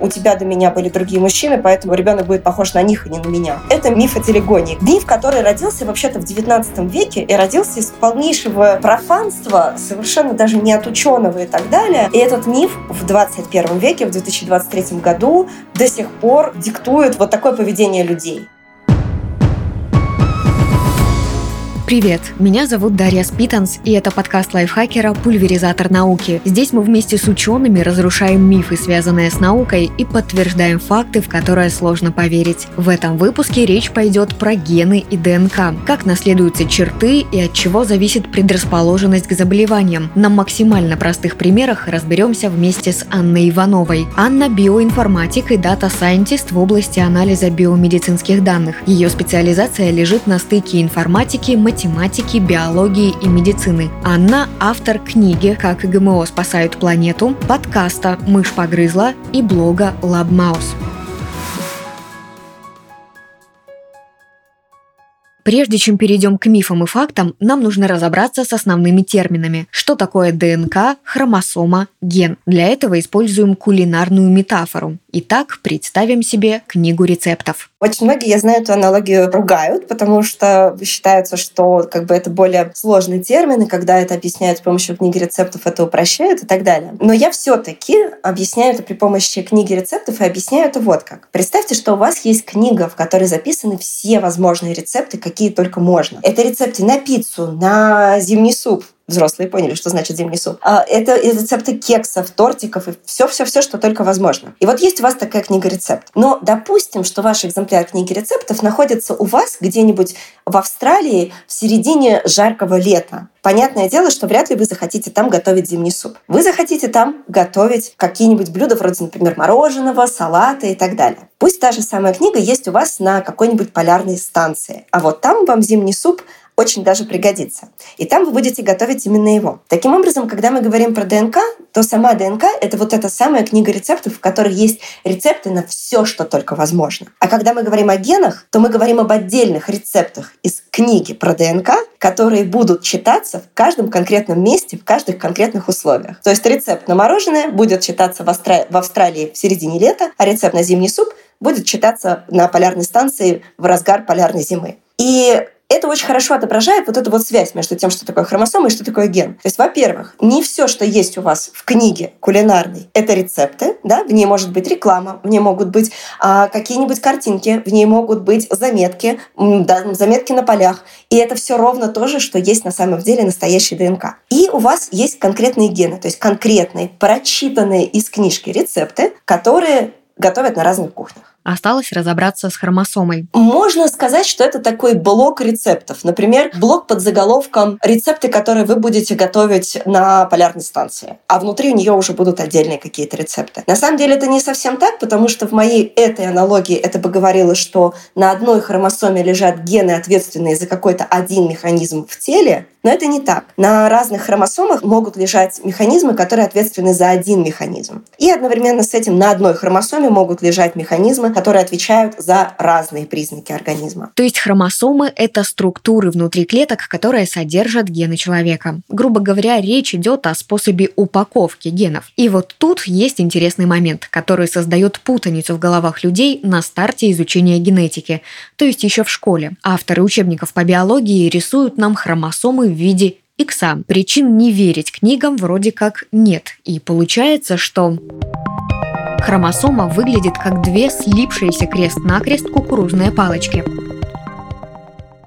у тебя до меня были другие мужчины, поэтому ребенок будет похож на них, а не на меня. Это миф о телегонии. Миф, который родился вообще-то в 19 веке и родился из полнейшего профанства, совершенно даже не от ученого и так далее. И этот миф в 21 веке, в 2023 году до сих пор диктует вот такое поведение людей. Привет, меня зовут Дарья Спитанс, и это подкаст лайфхакера «Пульверизатор науки». Здесь мы вместе с учеными разрушаем мифы, связанные с наукой, и подтверждаем факты, в которые сложно поверить. В этом выпуске речь пойдет про гены и ДНК, как наследуются черты и от чего зависит предрасположенность к заболеваниям. На максимально простых примерах разберемся вместе с Анной Ивановой. Анна – биоинформатик и дата-сайентист в области анализа биомедицинских данных. Ее специализация лежит на стыке информатики, математики, биологии и медицины. Анна – автор книги «Как ГМО спасают планету», подкаста «Мышь погрызла» и блога «LabMouse». Прежде чем перейдем к мифам и фактам, нам нужно разобраться с основными терминами. Что такое ДНК, хромосома, ген? Для этого используем кулинарную метафору. Итак, представим себе книгу рецептов. Очень многие, я знаю, эту аналогию ругают, потому что считается, что как бы это более сложный термин, и когда это объясняют с помощью книги рецептов, это упрощает и так далее. Но я все таки объясняю это при помощи книги рецептов и объясняю это вот как. Представьте, что у вас есть книга, в которой записаны все возможные рецепты, какие только можно. Это рецепты на пиццу, на зимний суп, взрослые поняли, что значит зимний суп. А это рецепты кексов, тортиков и все-все-все, что только возможно. И вот есть у вас такая книга рецептов. Но допустим, что ваш экземпляр книги рецептов находится у вас где-нибудь в Австралии в середине жаркого лета. Понятное дело, что вряд ли вы захотите там готовить зимний суп. Вы захотите там готовить какие-нибудь блюда вроде, например, мороженого, салата и так далее. Пусть та же самая книга есть у вас на какой-нибудь полярной станции. А вот там вам зимний суп очень даже пригодится. И там вы будете готовить именно его. Таким образом, когда мы говорим про ДНК, то сама ДНК — это вот эта самая книга рецептов, в которой есть рецепты на все, что только возможно. А когда мы говорим о генах, то мы говорим об отдельных рецептах из книги про ДНК, которые будут читаться в каждом конкретном месте, в каждых конкретных условиях. То есть рецепт на мороженое будет читаться в, Австралии, в Австралии в середине лета, а рецепт на зимний суп будет читаться на полярной станции в разгар полярной зимы. И это очень хорошо отображает вот эту вот связь между тем, что такое хромосома и что такое ген. То есть, во-первых, не все, что есть у вас в книге кулинарной, это рецепты, да, в ней может быть реклама, в ней могут быть а, какие-нибудь картинки, в ней могут быть заметки, да, заметки на полях. И это все ровно то же, что есть на самом деле настоящий ДНК. И у вас есть конкретные гены, то есть конкретные, прочитанные из книжки рецепты, которые готовят на разных кухнях. Осталось разобраться с хромосомой. Можно сказать, что это такой блок рецептов. Например, блок под заголовком «Рецепты, которые вы будете готовить на полярной станции». А внутри у нее уже будут отдельные какие-то рецепты. На самом деле это не совсем так, потому что в моей этой аналогии это бы говорило, что на одной хромосоме лежат гены, ответственные за какой-то один механизм в теле, но это не так. На разных хромосомах могут лежать механизмы, которые ответственны за один механизм. И одновременно с этим на одной хромосоме могут лежать механизмы, которые отвечают за разные признаки организма. То есть хромосомы — это структуры внутри клеток, которые содержат гены человека. Грубо говоря, речь идет о способе упаковки генов. И вот тут есть интересный момент, который создает путаницу в головах людей на старте изучения генетики, то есть еще в школе. Авторы учебников по биологии рисуют нам хромосомы виде икса. Причин не верить книгам вроде как нет. И получается, что хромосома выглядит как две слипшиеся крест-накрест кукурузные палочки.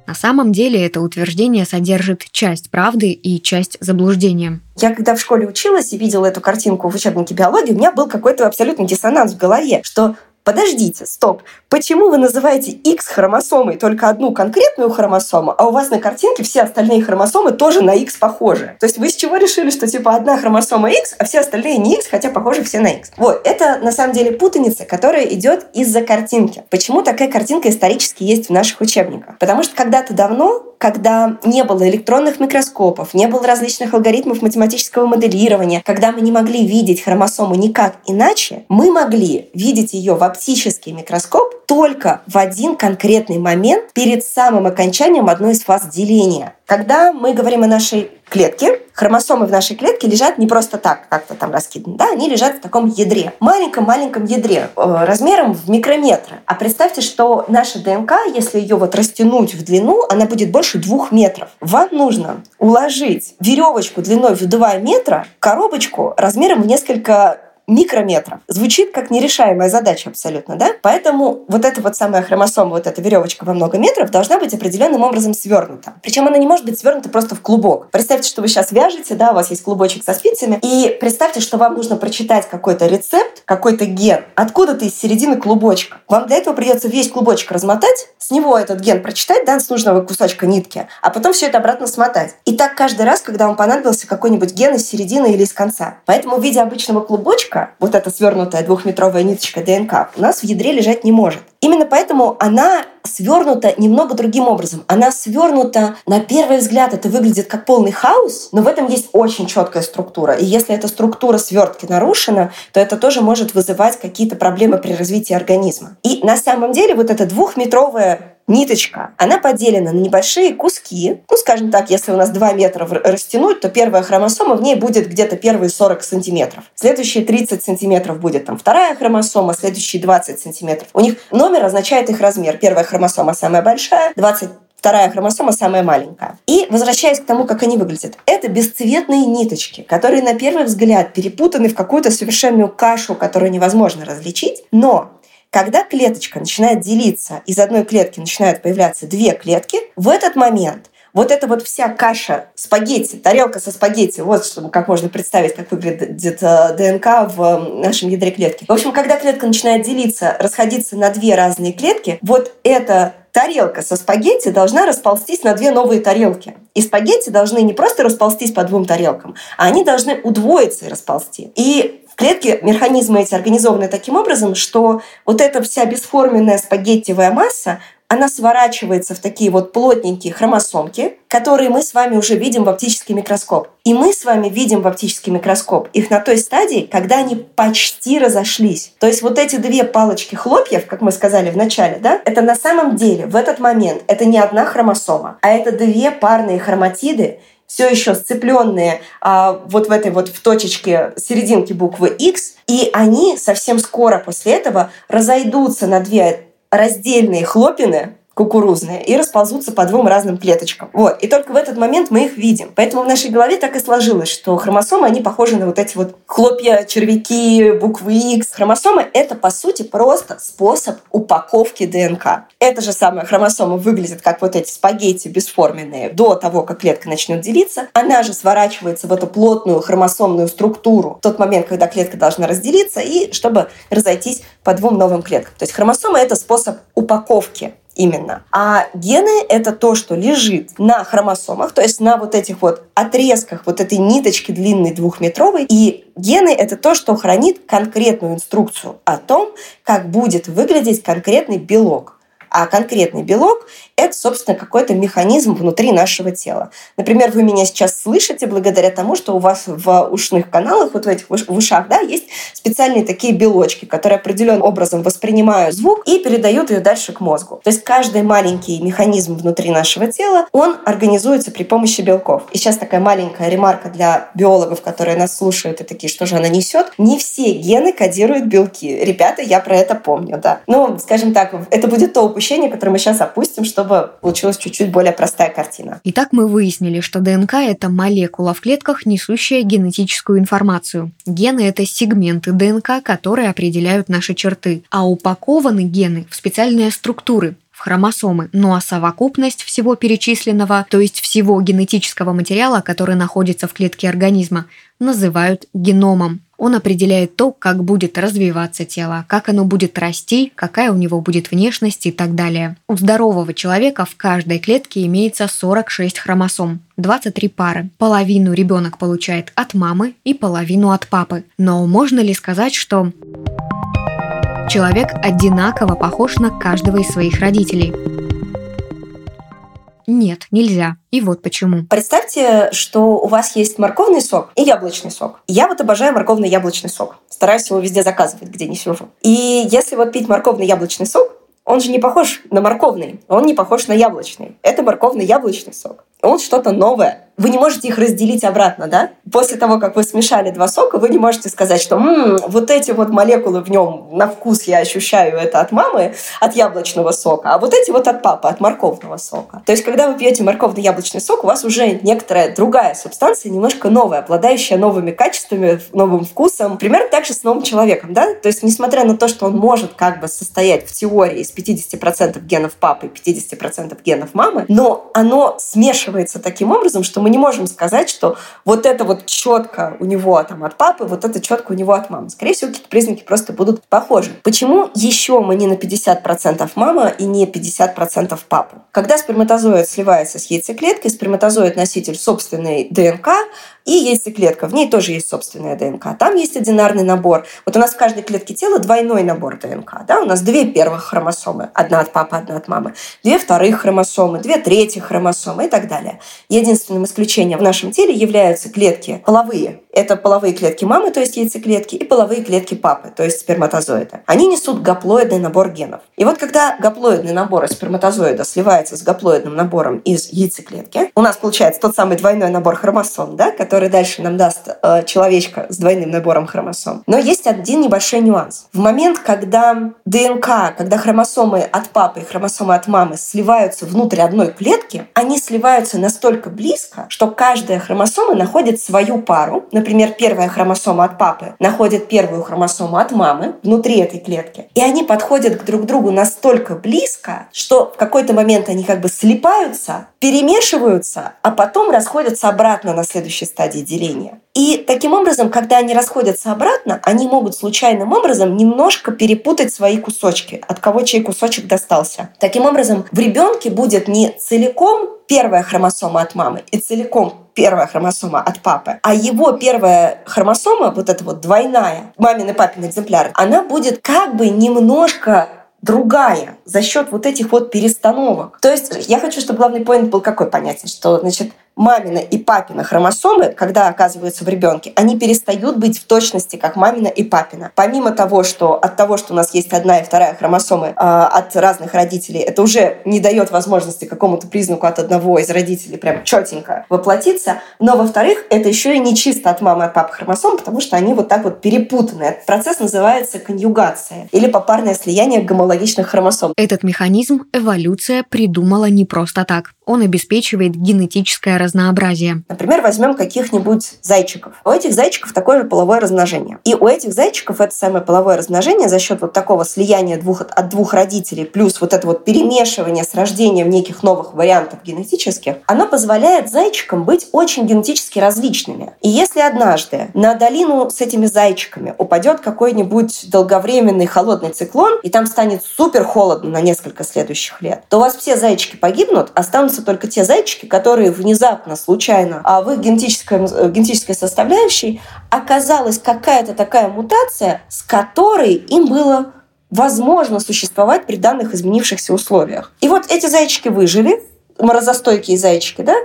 На самом деле это утверждение содержит часть правды и часть заблуждения. Я когда в школе училась и видела эту картинку в учебнике биологии, у меня был какой-то абсолютный диссонанс в голове, что подождите, стоп, почему вы называете X хромосомой только одну конкретную хромосому, а у вас на картинке все остальные хромосомы тоже на X похожи? То есть вы с чего решили, что типа одна хромосома X, а все остальные не X, хотя похожи все на X? Вот, это на самом деле путаница, которая идет из-за картинки. Почему такая картинка исторически есть в наших учебниках? Потому что когда-то давно когда не было электронных микроскопов, не было различных алгоритмов математического моделирования, когда мы не могли видеть хромосому никак иначе, мы могли видеть ее в оптический микроскоп только в один конкретный момент перед самым окончанием одной из фаз деления. Когда мы говорим о нашей клетке, хромосомы в нашей клетке лежат не просто так, как-то там раскиданы, да, они лежат в таком ядре, маленьком-маленьком ядре, э, размером в микрометры. А представьте, что наша ДНК, если ее вот растянуть в длину, она будет больше двух метров. Вам нужно уложить веревочку длиной в 2 метра, коробочку размером в несколько микрометров. Звучит как нерешаемая задача абсолютно, да? Поэтому вот эта вот самая хромосома, вот эта веревочка во много метров должна быть определенным образом свернута. Причем она не может быть свернута просто в клубок. Представьте, что вы сейчас вяжете, да, у вас есть клубочек со спицами, и представьте, что вам нужно прочитать какой-то рецепт, какой-то ген откуда-то из середины клубочка. Вам для этого придется весь клубочек размотать, с него этот ген прочитать, да, с нужного кусочка нитки, а потом все это обратно смотать. И так каждый раз, когда вам понадобился какой-нибудь ген из середины или из конца. Поэтому в виде обычного клубочка вот эта свернутая двухметровая ниточка ДНК, у нас в ядре лежать не может. Именно поэтому она свернута немного другим образом. Она свернута, на первый взгляд, это выглядит как полный хаос, но в этом есть очень четкая структура. И если эта структура свертки нарушена, то это тоже может вызывать какие-то проблемы при развитии организма. И на самом деле вот эта двухметровая ниточка, она поделена на небольшие куски. Ну, скажем так, если у нас 2 метра растянуть, то первая хромосома в ней будет где-то первые 40 сантиметров. Следующие 30 сантиметров будет там вторая хромосома, следующие 20 сантиметров. У них номер означает их размер. Первая хромосома самая большая, 20 вторая хромосома самая маленькая. И возвращаясь к тому, как они выглядят, это бесцветные ниточки, которые на первый взгляд перепутаны в какую-то совершенную кашу, которую невозможно различить, но когда клеточка начинает делиться, из одной клетки начинают появляться две клетки, в этот момент вот эта вот вся каша спагетти, тарелка со спагетти, вот чтобы как можно представить, как выглядит э, ДНК в нашем ядре клетки. В общем, когда клетка начинает делиться, расходиться на две разные клетки, вот эта тарелка со спагетти должна расползтись на две новые тарелки. И спагетти должны не просто расползтись по двум тарелкам, а они должны удвоиться и расползти. И клетки, механизмы эти организованы таким образом, что вот эта вся бесформенная спагеттевая масса, она сворачивается в такие вот плотненькие хромосомки, которые мы с вами уже видим в оптический микроскоп. И мы с вами видим в оптический микроскоп их на той стадии, когда они почти разошлись. То есть вот эти две палочки хлопьев, как мы сказали в начале, да, это на самом деле в этот момент это не одна хромосома, а это две парные хроматиды, все еще сцепленные а, вот в этой вот в точечке серединки буквы X, и они совсем скоро после этого разойдутся на две раздельные хлопины, кукурузные и расползутся по двум разным клеточкам. Вот. И только в этот момент мы их видим. Поэтому в нашей голове так и сложилось, что хромосомы, они похожи на вот эти вот хлопья, червяки, буквы X. Хромосомы — это, по сути, просто способ упаковки ДНК. Эта же самая хромосома выглядит как вот эти спагетти бесформенные до того, как клетка начнет делиться. Она же сворачивается в эту плотную хромосомную структуру в тот момент, когда клетка должна разделиться, и чтобы разойтись по двум новым клеткам. То есть хромосома — это способ упаковки именно. А гены — это то, что лежит на хромосомах, то есть на вот этих вот отрезках вот этой ниточки длинной двухметровой. И гены — это то, что хранит конкретную инструкцию о том, как будет выглядеть конкретный белок. А конкретный белок – это, собственно, какой-то механизм внутри нашего тела. Например, вы меня сейчас слышите благодаря тому, что у вас в ушных каналах, вот в этих в ушах, да, есть специальные такие белочки, которые определенным образом воспринимают звук и передают ее дальше к мозгу. То есть каждый маленький механизм внутри нашего тела, он организуется при помощи белков. И сейчас такая маленькая ремарка для биологов, которые нас слушают и такие, что же она несет. Не все гены кодируют белки. Ребята, я про это помню, да. Ну, скажем так, это будет то упущение, которое мы сейчас опустим, чтобы получилась чуть-чуть более простая картина. Итак, мы выяснили, что ДНК – это молекула в клетках, несущая генетическую информацию. Гены – это сегменты ДНК, которые определяют наши черты, а упакованы гены в специальные структуры, в хромосомы, ну а совокупность всего перечисленного, то есть всего генетического материала, который находится в клетке организма, называют геномом. Он определяет то, как будет развиваться тело, как оно будет расти, какая у него будет внешность и так далее. У здорового человека в каждой клетке имеется 46 хромосом, 23 пары. Половину ребенок получает от мамы и половину от папы. Но можно ли сказать, что человек одинаково похож на каждого из своих родителей? Нет, нельзя. И вот почему. Представьте, что у вас есть морковный сок и яблочный сок. Я вот обожаю морковный яблочный сок. Стараюсь его везде заказывать, где не сижу. И если вот пить морковный яблочный сок, он же не похож на морковный, он не похож на яблочный. Это морковно-яблочный сок. Он что-то новое вы не можете их разделить обратно, да? После того, как вы смешали два сока, вы не можете сказать, что М, вот эти вот молекулы в нем на вкус я ощущаю это от мамы, от яблочного сока, а вот эти вот от папы, от морковного сока. То есть, когда вы пьете морковный яблочный сок, у вас уже некоторая другая субстанция, немножко новая, обладающая новыми качествами, новым вкусом. Примерно так же с новым человеком, да? То есть, несмотря на то, что он может как бы состоять в теории из 50% генов папы и 50% генов мамы, но оно смешивается таким образом, что мы не можем сказать, что вот это вот четко у него там от папы, вот это четко у него от мамы. Скорее всего, какие-то признаки просто будут похожи. Почему еще мы не на 50% мама и не 50% папа? Когда сперматозоид сливается с яйцеклеткой, сперматозоид носитель собственной ДНК, и яйцеклетка, в ней тоже есть собственная ДНК. Там есть одинарный набор. Вот у нас в каждой клетке тела двойной набор ДНК. Да? У нас две первых хромосомы. Одна от папы, одна от мамы. Две вторых хромосомы, две третьих хромосомы и так далее. Единственным исключением в нашем теле являются клетки половые. Это половые клетки мамы, то есть яйцеклетки, и половые клетки папы, то есть сперматозоида. Они несут гаплоидный набор генов. И вот когда гаплоидный набор из сперматозоида сливается с гаплоидным набором из яйцеклетки, у нас получается тот самый двойной набор хромосом, да, который дальше нам даст э, человечка с двойным набором хромосом. Но есть один небольшой нюанс. В момент, когда ДНК, когда хромосомы от папы и хромосомы от мамы сливаются внутрь одной клетки, они сливаются настолько близко, что каждая хромосома находит свою пару, например, первая хромосома от папы находит первую хромосому от мамы внутри этой клетки. И они подходят к друг другу настолько близко, что в какой-то момент они как бы слипаются, перемешиваются, а потом расходятся обратно на следующей стадии деления. И таким образом, когда они расходятся обратно, они могут случайным образом немножко перепутать свои кусочки, от кого чей кусочек достался. Таким образом, в ребенке будет не целиком первая хромосома от мамы и целиком первая хромосома от папы, а его первая хромосома, вот эта вот двойная, мамин и папин экземпляр, она будет как бы немножко другая за счет вот этих вот перестановок. То есть я хочу, чтобы главный поинт был какой понятен, что значит мамина и папина хромосомы, когда оказываются в ребенке, они перестают быть в точности как мамина и папина. Помимо того, что от того, что у нас есть одна и вторая хромосомы э, от разных родителей, это уже не дает возможности какому-то признаку от одного из родителей прям четенько воплотиться. Но, во-вторых, это еще и не чисто от мамы и от папы хромосом, потому что они вот так вот перепутаны. Этот процесс называется конъюгация или попарное слияние гомологичных хромосом. Этот механизм эволюция придумала не просто так. Он обеспечивает генетическое разнообразие. Например, возьмем каких-нибудь зайчиков. У этих зайчиков такое же половое размножение. И у этих зайчиков это самое половое размножение за счет вот такого слияния двух, от двух родителей плюс вот это вот перемешивание с рождением неких новых вариантов генетических, оно позволяет зайчикам быть очень генетически различными. И если однажды на долину с этими зайчиками упадет какой-нибудь долговременный холодный циклон, и там станет супер холодно на несколько следующих лет, то у вас все зайчики погибнут, останутся только те зайчики, которые внезапно внезапно, случайно, а в их генетической, э, генетической составляющей оказалась какая-то такая мутация, с которой им было возможно существовать при данных изменившихся условиях. И вот эти зайчики выжили, морозостойкие зайчики, да,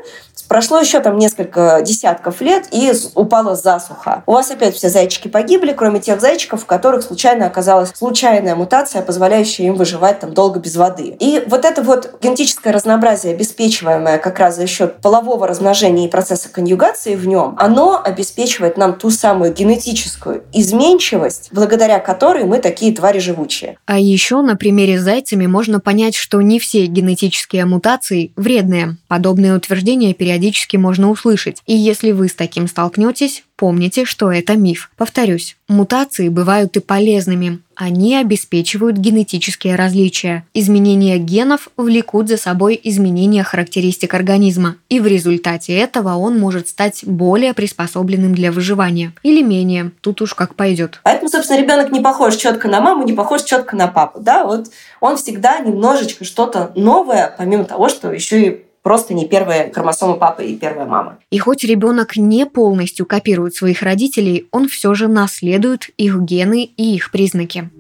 Прошло еще там несколько десятков лет, и упала засуха. У вас опять все зайчики погибли, кроме тех зайчиков, в которых случайно оказалась случайная мутация, позволяющая им выживать там долго без воды. И вот это вот генетическое разнообразие, обеспечиваемое как раз за счет полового размножения и процесса конъюгации в нем, оно обеспечивает нам ту самую генетическую изменчивость, благодаря которой мы такие твари живучие. А еще на примере с зайцами можно понять, что не все генетические мутации вредные. Подобные утверждения периодически можно услышать. И если вы с таким столкнетесь, помните, что это миф. Повторюсь, мутации бывают и полезными. Они обеспечивают генетические различия. Изменения генов влекут за собой изменения характеристик организма, и в результате этого он может стать более приспособленным для выживания. Или менее, тут уж как пойдет. Поэтому, собственно, ребенок не похож четко на маму, не похож четко на папу. Да? Вот он всегда немножечко что-то новое, помимо того, что еще и просто не первая хромосома папы и первая мама. И хоть ребенок не полностью копирует своих родителей, он все же наследует их гены и их признаки.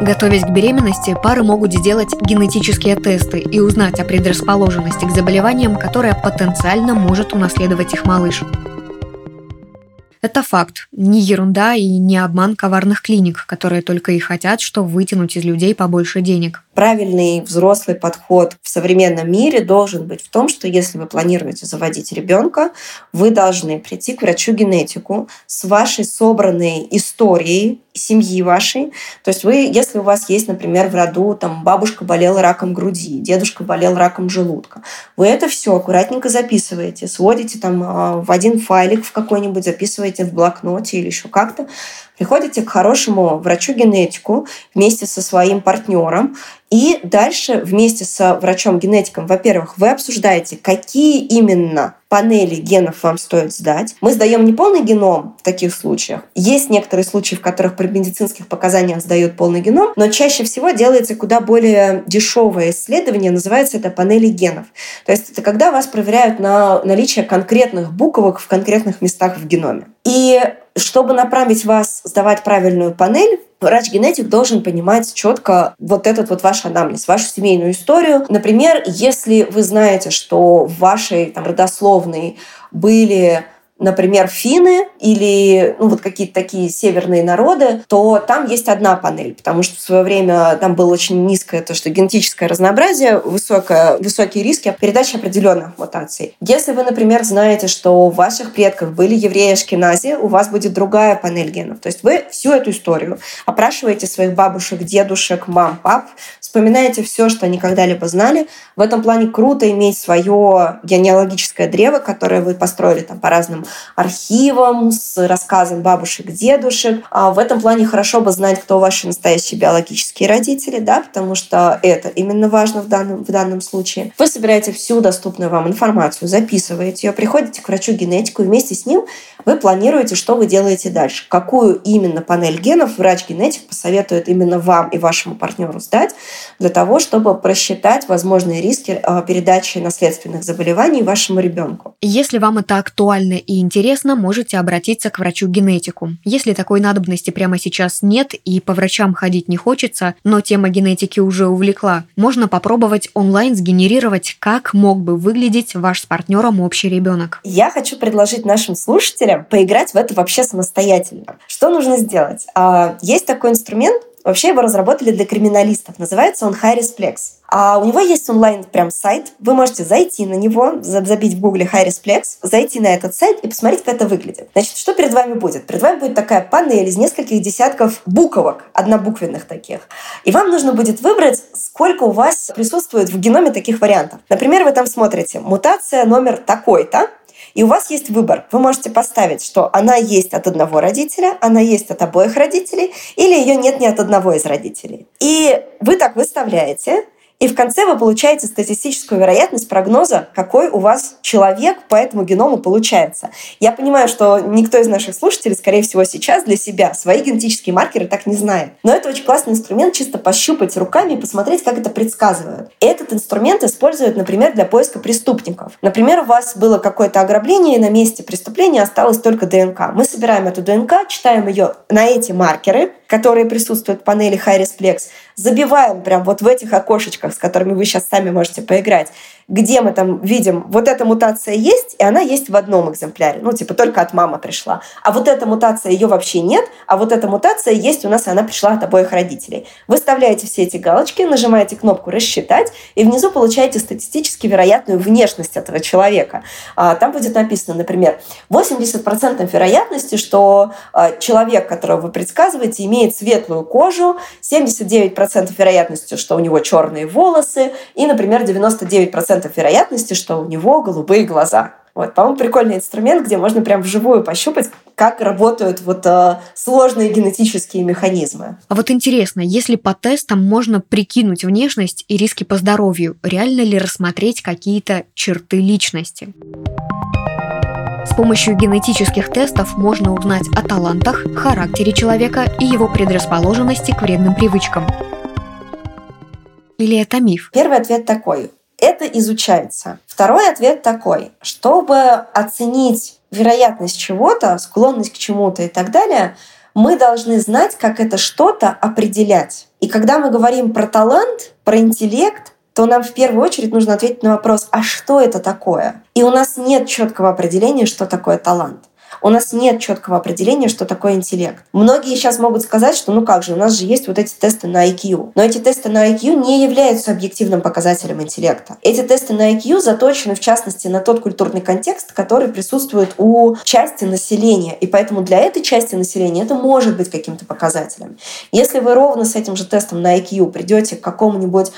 Готовясь к беременности, пары могут сделать генетические тесты и узнать о предрасположенности к заболеваниям, которое потенциально может унаследовать их малыш. Это факт, не ерунда и не обман коварных клиник, которые только и хотят, что вытянуть из людей побольше денег. Правильный взрослый подход в современном мире должен быть в том, что если вы планируете заводить ребенка, вы должны прийти к врачу-генетику с вашей собранной историей семьи вашей. То есть вы, если у вас есть, например, в роду там бабушка болела раком груди, дедушка болел раком желудка, вы это все аккуратненько записываете, сводите там а, в один файлик в какой-нибудь, записываете в блокноте или еще как-то, приходите к хорошему врачу-генетику вместе со своим партнером, и дальше вместе со врачом-генетиком, во-первых, вы обсуждаете, какие именно панели генов вам стоит сдать. Мы сдаем не полный геном в таких случаях. Есть некоторые случаи, в которых при медицинских показаниях сдают полный геном, но чаще всего делается куда более дешевое исследование, называется это панели генов. То есть это когда вас проверяют на наличие конкретных буквок в конкретных местах в геноме. И чтобы направить вас сдавать правильную панель, врач-генетик должен понимать четко вот этот вот ваш анамнез, вашу семейную историю. Например, если вы знаете, что в вашей там, родословной были например, финны или ну, вот какие-то такие северные народы, то там есть одна панель, потому что в свое время там было очень низкое то, что генетическое разнообразие, высокое, высокие риски передачи определенных мутаций. Если вы, например, знаете, что у ваших предков были евреи Ашкенази, у вас будет другая панель генов. То есть вы всю эту историю опрашиваете своих бабушек, дедушек, мам, пап, вспоминаете все, что они когда-либо знали. В этом плане круто иметь свое генеалогическое древо, которое вы построили там по разным архивом, с рассказом бабушек, дедушек. А в этом плане хорошо бы знать, кто ваши настоящие биологические родители, да, потому что это именно важно в данном, в данном случае. Вы собираете всю доступную вам информацию, записываете ее, приходите к врачу-генетику, и вместе с ним вы планируете, что вы делаете дальше. Какую именно панель генов врач-генетик посоветует именно вам и вашему партнеру сдать для того, чтобы просчитать возможные риски а, передачи наследственных заболеваний вашему ребенку. Если вам это актуально и интересно, можете обратиться к врачу-генетику. Если такой надобности прямо сейчас нет и по врачам ходить не хочется, но тема генетики уже увлекла, можно попробовать онлайн сгенерировать, как мог бы выглядеть ваш с партнером общий ребенок. Я хочу предложить нашим слушателям поиграть в это вообще самостоятельно. Что нужно сделать? А, есть такой инструмент, Вообще его разработали для криминалистов. Называется он Harrisplex. А у него есть онлайн прям сайт. Вы можете зайти на него, забить в гугле Harrisplex, зайти на этот сайт и посмотреть, как это выглядит. Значит, что перед вами будет? Перед вами будет такая панель из нескольких десятков буквок, однобуквенных таких. И вам нужно будет выбрать, сколько у вас присутствует в геноме таких вариантов. Например, вы там смотрите мутация номер такой-то, и у вас есть выбор. Вы можете поставить, что она есть от одного родителя, она есть от обоих родителей, или ее нет ни от одного из родителей. И вы так выставляете, и в конце вы получаете статистическую вероятность прогноза, какой у вас человек по этому геному получается. Я понимаю, что никто из наших слушателей, скорее всего, сейчас для себя свои генетические маркеры так не знает. Но это очень классный инструмент чисто пощупать руками и посмотреть, как это предсказывают. Этот инструмент используют, например, для поиска преступников. Например, у вас было какое-то ограбление, и на месте преступления осталась только ДНК. Мы собираем эту ДНК, читаем ее на эти маркеры, которые присутствуют в панели Harris Plex, забиваем прям вот в этих окошечках, с которыми вы сейчас сами можете поиграть, где мы там видим, вот эта мутация есть, и она есть в одном экземпляре. Ну, типа, только от мамы пришла. А вот эта мутация, ее вообще нет, а вот эта мутация есть у нас, и она пришла от обоих родителей. Вы вставляете все эти галочки, нажимаете кнопку «Рассчитать», и внизу получаете статистически вероятную внешность этого человека. А, там будет написано, например, 80% вероятности, что а, человек, которого вы предсказываете, имеет светлую кожу, 79% вероятности, что у него черные волосы, и, например, 99% 10% вероятности, что у него голубые глаза. Вот, по-моему, прикольный инструмент, где можно прям вживую пощупать, как работают вот э, сложные генетические механизмы. А вот интересно, если по тестам можно прикинуть внешность и риски по здоровью, реально ли рассмотреть какие-то черты личности? С помощью генетических тестов можно узнать о талантах, характере человека и его предрасположенности к вредным привычкам. Или это миф? Первый ответ такой это изучается. Второй ответ такой. Чтобы оценить вероятность чего-то, склонность к чему-то и так далее, мы должны знать, как это что-то определять. И когда мы говорим про талант, про интеллект, то нам в первую очередь нужно ответить на вопрос, а что это такое? И у нас нет четкого определения, что такое талант. У нас нет четкого определения, что такое интеллект. Многие сейчас могут сказать, что ну как же, у нас же есть вот эти тесты на IQ. Но эти тесты на IQ не являются объективным показателем интеллекта. Эти тесты на IQ заточены, в частности, на тот культурный контекст, который присутствует у части населения. И поэтому для этой части населения это может быть каким-то показателем. Если вы ровно с этим же тестом на IQ придете к какому-нибудь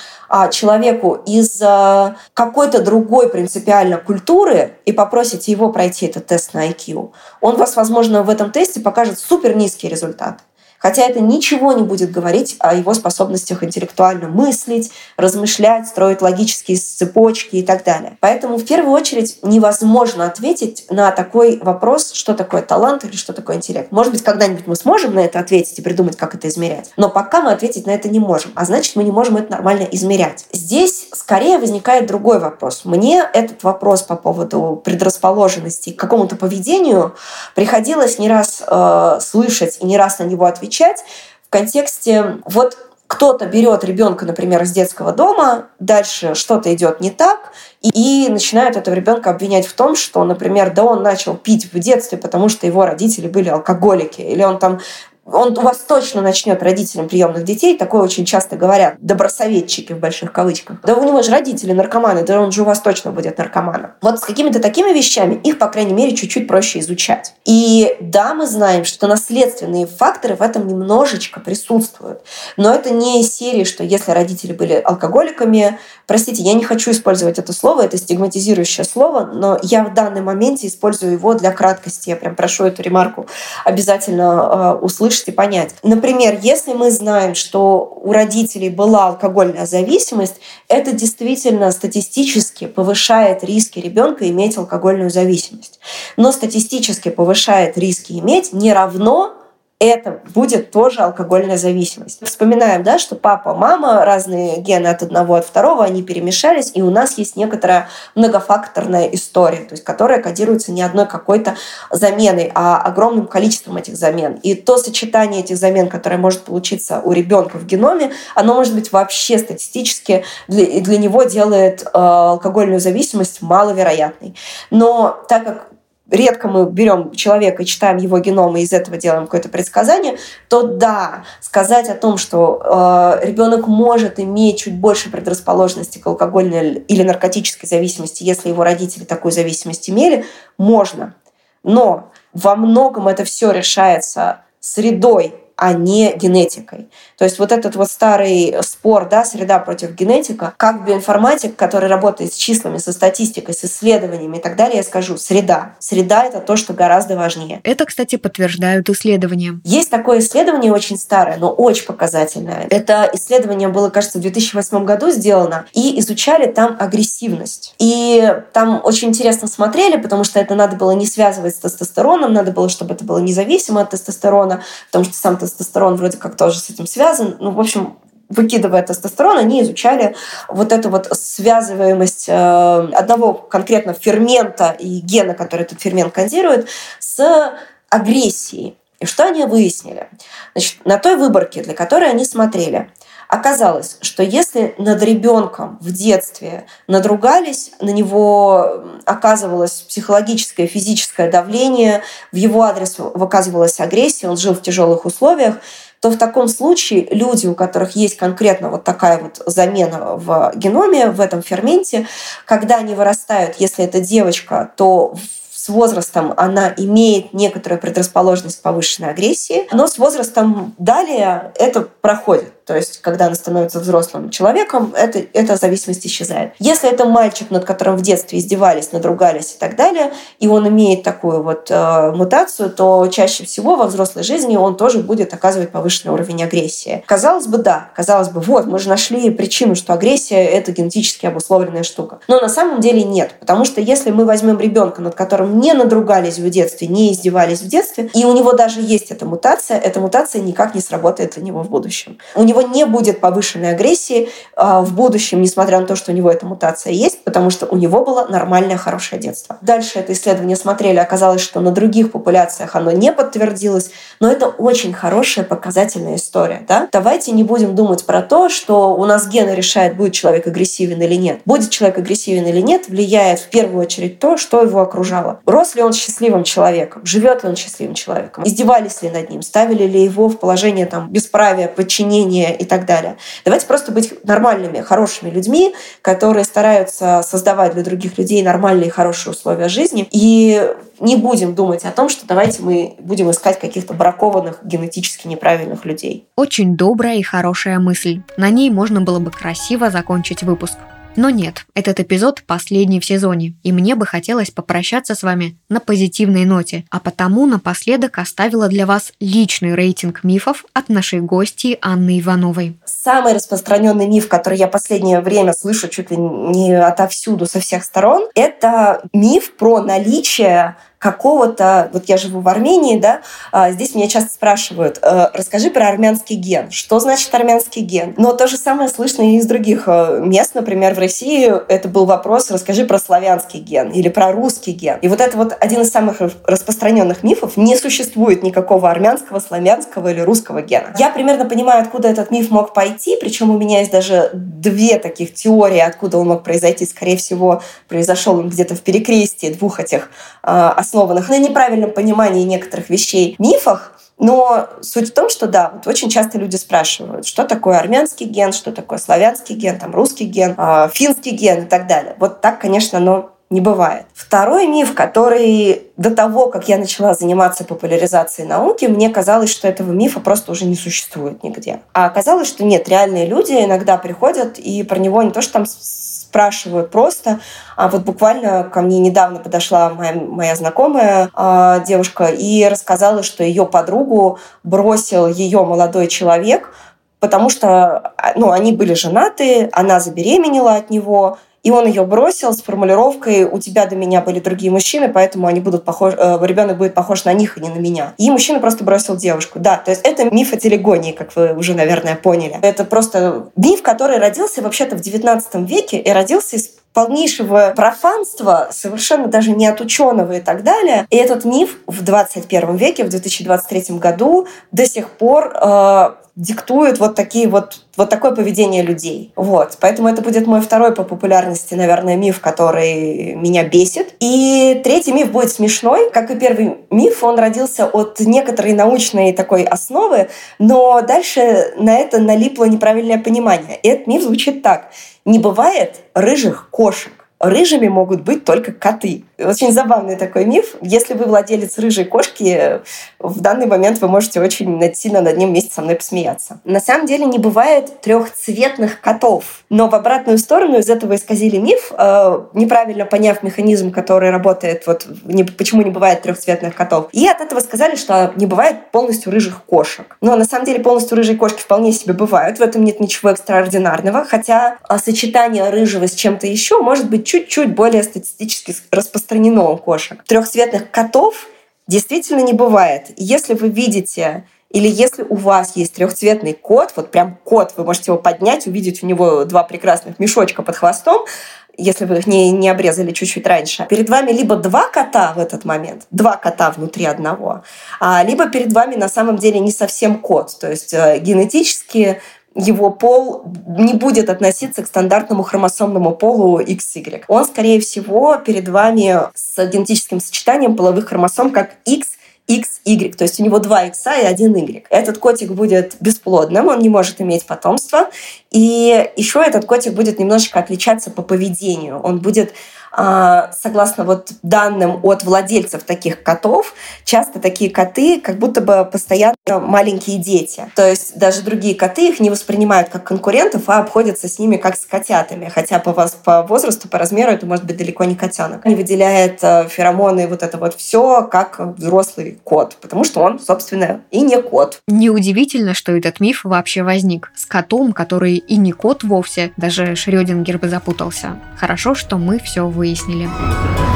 человеку из а, какой-то другой принципиально культуры и попросите его пройти этот тест на IQ, он вас, возможно, в этом тесте покажет супер низкий результат. Хотя это ничего не будет говорить о его способностях интеллектуально мыслить, размышлять, строить логические цепочки и так далее. Поэтому в первую очередь невозможно ответить на такой вопрос, что такое талант или что такое интеллект. Может быть, когда-нибудь мы сможем на это ответить и придумать, как это измерять. Но пока мы ответить на это не можем. А значит, мы не можем это нормально измерять. Здесь скорее возникает другой вопрос. Мне этот вопрос по поводу предрасположенности к какому-то поведению приходилось не раз э, слышать и не раз на него отвечать отвечать в контексте вот кто-то берет ребенка, например, из детского дома, дальше что-то идет не так, и, и начинают этого ребенка обвинять в том, что, например, да он начал пить в детстве, потому что его родители были алкоголики, или он там он у вас точно начнет родителям приемных детей, такое очень часто говорят, добросоветчики в больших кавычках. Да у него же родители наркоманы, да он же у вас точно будет наркоманом. Вот с какими-то такими вещами их, по крайней мере, чуть-чуть проще изучать. И да, мы знаем, что наследственные факторы в этом немножечко присутствуют. Но это не серии, что если родители были алкоголиками, простите, я не хочу использовать это слово, это стигматизирующее слово, но я в данный моменте использую его для краткости. Я прям прошу эту ремарку обязательно э, услышать услышать и понять. Например, если мы знаем, что у родителей была алкогольная зависимость, это действительно статистически повышает риски ребенка иметь алкогольную зависимость. Но статистически повышает риски иметь не равно это будет тоже алкогольная зависимость. Вспоминаем, да, что папа, мама, разные гены от одного, от второго, они перемешались, и у нас есть некоторая многофакторная история, то есть которая кодируется не одной какой-то заменой, а огромным количеством этих замен. И то сочетание этих замен, которое может получиться у ребенка в геноме, оно может быть вообще статистически для, для него делает э, алкогольную зависимость маловероятной. Но так как редко мы берем человека и читаем его геном и из этого делаем какое-то предсказание, то да, сказать о том, что э, ребенок может иметь чуть больше предрасположенности к алкогольной или наркотической зависимости, если его родители такую зависимость имели, можно. Но во многом это все решается средой а не генетикой. То есть вот этот вот старый спор, да, среда против генетика, как биоинформатик, который работает с числами, со статистикой, с исследованиями и так далее, я скажу, среда. Среда — это то, что гораздо важнее. Это, кстати, подтверждают исследования. Есть такое исследование очень старое, но очень показательное. Это исследование было, кажется, в 2008 году сделано, и изучали там агрессивность. И там очень интересно смотрели, потому что это надо было не связывать с тестостероном, надо было, чтобы это было независимо от тестостерона, потому что сам тестостерон вроде как тоже с этим связан. Ну, в общем, выкидывая тестостерон, они изучали вот эту вот связываемость э, одного конкретно фермента и гена, который этот фермент кодирует, с агрессией. И что они выяснили? Значит, на той выборке, для которой они смотрели, оказалось, что если над ребенком в детстве надругались, на него оказывалось психологическое, физическое давление, в его адрес выказывалась агрессия, он жил в тяжелых условиях, то в таком случае люди, у которых есть конкретно вот такая вот замена в геноме, в этом ферменте, когда они вырастают, если это девочка, то с возрастом она имеет некоторую предрасположенность к повышенной агрессии, но с возрастом далее это проходит. То есть, когда она становится взрослым человеком, это, эта зависимость исчезает. Если это мальчик, над которым в детстве издевались, надругались и так далее, и он имеет такую вот э, мутацию, то чаще всего во взрослой жизни он тоже будет оказывать повышенный уровень агрессии. Казалось бы, да. Казалось бы, вот, мы же нашли причину, что агрессия — это генетически обусловленная штука. Но на самом деле нет. Потому что если мы возьмем ребенка, над которым не надругались в детстве, не издевались в детстве, и у него даже есть эта мутация, эта мутация никак не сработает для него в будущем. У него него не будет повышенной агрессии э, в будущем, несмотря на то, что у него эта мутация есть, потому что у него было нормальное, хорошее детство. Дальше это исследование смотрели, оказалось, что на других популяциях оно не подтвердилось, но это очень хорошая показательная история. Да? Давайте не будем думать про то, что у нас гены решают, будет человек агрессивен или нет. Будет человек агрессивен или нет, влияет в первую очередь то, что его окружало. Рос ли он счастливым человеком? Живет ли он счастливым человеком? Издевались ли над ним? Ставили ли его в положение там, бесправия, подчинения и так далее? Давайте просто быть нормальными, хорошими людьми, которые стараются создавать для других людей нормальные и хорошие условия жизни. И не будем думать о том, что давайте мы будем искать каких-то бракованных, генетически неправильных людей. Очень добрая и хорошая мысль. На ней можно было бы красиво закончить выпуск. Но нет, этот эпизод последний в сезоне, и мне бы хотелось попрощаться с вами на позитивной ноте, а потому напоследок оставила для вас личный рейтинг мифов от нашей гости Анны Ивановой. Самый распространенный миф, который я последнее время слышу чуть ли не отовсюду, со всех сторон, это миф про наличие какого-то, вот я живу в Армении, да, а, здесь меня часто спрашивают, э, расскажи про армянский ген. Что значит армянский ген? Но то же самое слышно и из других э, мест, например, в России это был вопрос, расскажи про славянский ген или про русский ген. И вот это вот один из самых распространенных мифов. Не существует никакого армянского, славянского или русского гена. Я примерно понимаю, откуда этот миф мог пойти, причем у меня есть даже две таких теории, откуда он мог произойти. Скорее всего, произошел он где-то в перекрестии двух этих э, основанных на неправильном понимании некоторых вещей мифах, но суть в том, что да, вот очень часто люди спрашивают, что такое армянский ген, что такое славянский ген, там русский ген, э, финский ген и так далее. Вот так, конечно, но не бывает. Второй миф, который до того, как я начала заниматься популяризацией науки, мне казалось, что этого мифа просто уже не существует нигде. А оказалось, что нет, реальные люди иногда приходят и про него не то, что там спрашивают просто. А вот буквально ко мне недавно подошла моя, моя знакомая э, девушка и рассказала, что ее подругу бросил ее молодой человек, потому что а, ну, они были женаты, она забеременела от него, и он ее бросил с формулировкой «у тебя до меня были другие мужчины, поэтому они будут похож... э, ребенок будет похож на них, а не на меня». И мужчина просто бросил девушку. Да, то есть это миф о телегонии, как вы уже, наверное, поняли. Это просто миф, который родился вообще-то в XIX веке и родился из полнейшего профанства, совершенно даже не от ученого и так далее. И этот миф в 21 веке, в 2023 году до сих пор э, диктует вот такие вот вот такое поведение людей. Вот. Поэтому это будет мой второй по популярности, наверное, миф, который меня бесит. И третий миф будет смешной. Как и первый миф, он родился от некоторой научной такой основы, но дальше на это налипло неправильное понимание. И этот миф звучит так. Не бывает рыжих кошек. Рыжими могут быть только коты. Очень забавный такой миф. Если вы владелец рыжей кошки, в данный момент вы можете очень сильно над ним вместе со мной посмеяться. На самом деле не бывает трехцветных котов. Но в обратную сторону из этого исказили миф, э, неправильно поняв механизм, который работает, вот не, почему не бывает трехцветных котов. И от этого сказали, что не бывает полностью рыжих кошек. Но на самом деле полностью рыжие кошки вполне себе бывают. В этом нет ничего экстраординарного. Хотя а, сочетание рыжего с чем-то еще может быть чуть-чуть более статистически распространено у кошек. Трехцветных котов действительно не бывает. Если вы видите или если у вас есть трехцветный кот, вот прям кот, вы можете его поднять, увидеть у него два прекрасных мешочка под хвостом, если вы их не, не обрезали чуть-чуть раньше. Перед вами либо два кота в этот момент, два кота внутри одного, а, либо перед вами на самом деле не совсем кот. То есть э, генетически его пол не будет относиться к стандартному хромосомному полу XY. Он, скорее всего, перед вами с генетическим сочетанием половых хромосом как X X, Y. То есть у него два X и один Y. Этот котик будет бесплодным, он не может иметь потомства. И еще этот котик будет немножечко отличаться по поведению. Он будет согласно вот данным от владельцев таких котов, часто такие коты как будто бы постоянно маленькие дети. То есть даже другие коты их не воспринимают как конкурентов, а обходятся с ними как с котятами. Хотя по, вас, по возрасту, по размеру это может быть далеко не котенок. Не выделяет э, феромоны вот это вот все как взрослый кот, потому что он, собственно, и не кот. Неудивительно, что этот миф вообще возник. С котом, который и не кот вовсе, даже Шрёдингер бы запутался. Хорошо, что мы все выяснили.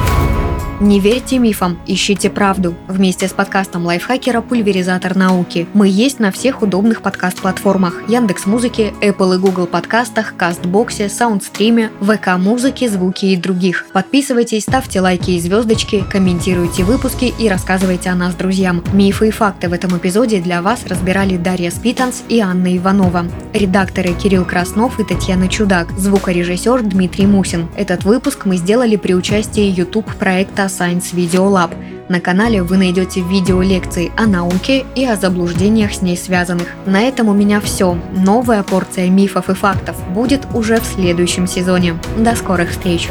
Не верьте мифам, ищите правду. Вместе с подкастом лайфхакера «Пульверизатор науки». Мы есть на всех удобных подкаст-платформах. Яндекс Музыки, Apple и Google подкастах, Кастбоксе, Саундстриме, ВК Музыки, Звуки и других. Подписывайтесь, ставьте лайки и звездочки, комментируйте выпуски и рассказывайте о нас друзьям. Мифы и факты в этом эпизоде для вас разбирали Дарья Спитанс и Анна Иванова. Редакторы Кирилл Краснов и Татьяна Чудак. Звукорежиссер Дмитрий Мусин. Этот выпуск мы сделали при участии YouTube проекта Science Video Lab. На канале вы найдете видеолекции о науке и о заблуждениях с ней связанных. На этом у меня все. Новая порция мифов и фактов будет уже в следующем сезоне. До скорых встреч!